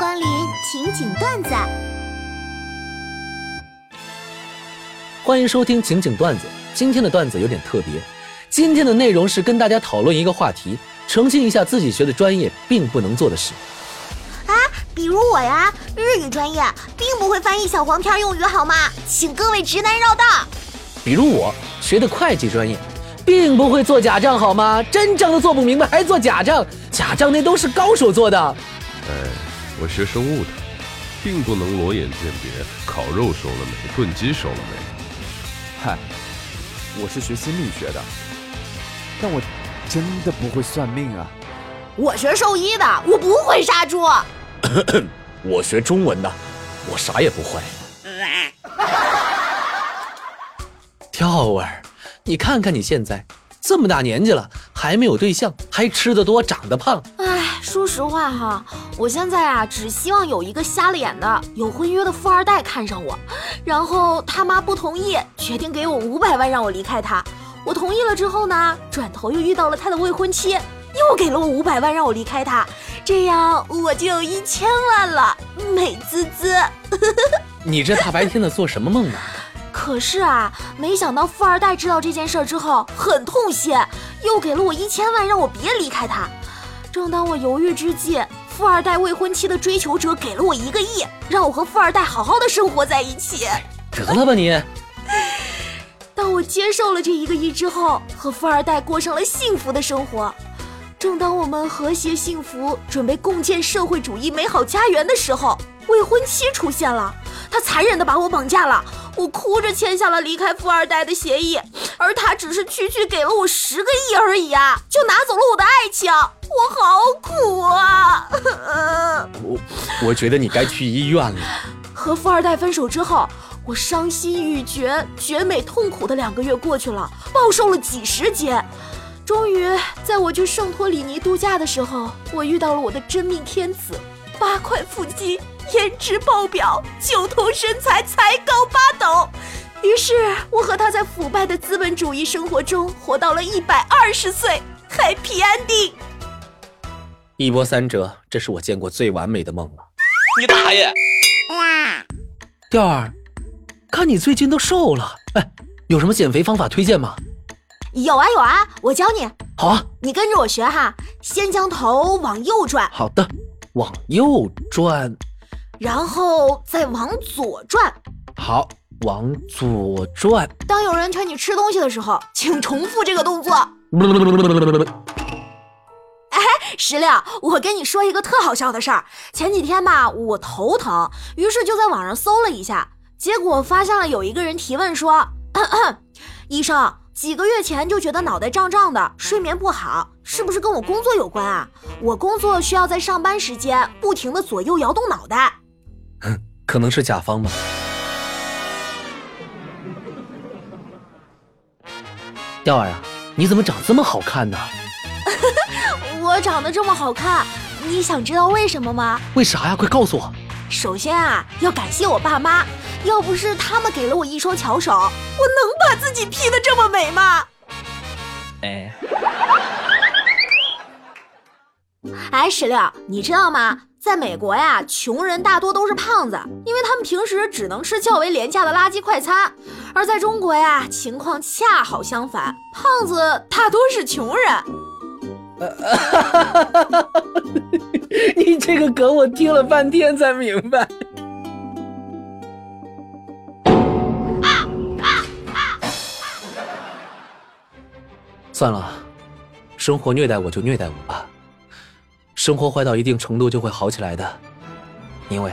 光临情景段子，欢迎收听情景段子。今天的段子有点特别，今天的内容是跟大家讨论一个话题，澄清一下自己学的专业并不能做的事。啊，比如我呀，日语专业并不会翻译小黄片用语，好吗？请各位直男绕道。比如我学的会计专业，并不会做假账，好吗？真账都做不明白还做假账，假账那都是高手做的。哎，我学生物的，并不能裸眼鉴别烤肉熟了没，炖鸡熟了没。嗨，我是学心理学的，但我真的不会算命啊。我学兽医的，我不会杀猪。我学中文的，我啥也不会。跳儿，你看看你现在这么大年纪了，还没有对象，还吃得多，长得胖。唉，说实话哈，我现在啊，只希望有一个瞎了眼的有婚约的富二代看上我，然后他妈不同意，决定给我五百万让我离开他。我同意了之后呢，转头又遇到了他的未婚妻，又给了我五百万让我离开他，这样我就有一千万了，美滋滋。你这大白天的做什么梦呢？可是啊，没想到富二代知道这件事之后很痛心，又给了我一千万让我别离开他。正当我犹豫之际，富二代未婚妻的追求者给了我一个亿，让我和富二代好好的生活在一起。得了吧你！当我接受了这一个亿之后，和富二代过上了幸福的生活。正当我们和谐幸福，准备共建社会主义美好家园的时候，未婚妻出现了，她残忍的把我绑架了。我哭着签下了离开富二代的协议，而他只是区区给了我十个亿而已啊，就拿走了我的爱情，我好苦啊！我我觉得你该去医院了。和富二代分手之后，我伤心欲绝、绝美痛苦的两个月过去了，暴瘦了几十斤。终于，在我去圣托里尼度假的时候，我遇到了我的真命天子，八块腹肌。颜值爆表，九头身材，才高八斗。于是我和他在腐败的资本主义生活中活到了一百二十岁，Happy Ending。一波三折，这是我见过最完美的梦了。你大爷！调儿，看你最近都瘦了，哎，有什么减肥方法推荐吗？有啊有啊，我教你。好啊，你跟着我学哈，先将头往右转。好的，往右转。然后再往左转，好，往左转。当有人劝你吃东西的时候，请重复这个动作。哎，石榴，我跟你说一个特好笑的事儿。前几天吧，我头疼，于是就在网上搜了一下，结果发现了有一个人提问说：“ 医生，几个月前就觉得脑袋胀胀的，睡眠不好，是不是跟我工作有关啊？我工作需要在上班时间不停的左右摇动脑袋。”可能是甲方吧。调儿啊，你怎么长这么好看呢？我长得这么好看，你想知道为什么吗？为啥呀？快告诉我。首先啊，要感谢我爸妈，要不是他们给了我一双巧手，我能把自己 P 的这么美吗？哎。哎，石榴，你知道吗？在美国呀，穷人大多都是胖子，因为他们平时只能吃较为廉价的垃圾快餐；而在中国呀，情况恰好相反，胖子大多是穷人。你这个梗我听了半天才明白。算了，生活虐待我就虐待我吧。生活坏到一定程度就会好起来的，因为，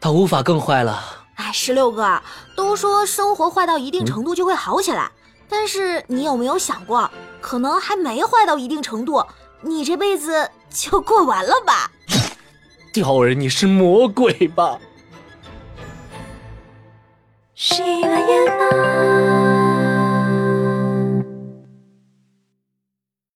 它无法更坏了。哎，十六哥，都说生活坏到一定程度就会好起来，但是你有没有想过，可能还没坏到一定程度，你这辈子就过完了吧？吊儿，你是魔鬼吧？喜马拉雅。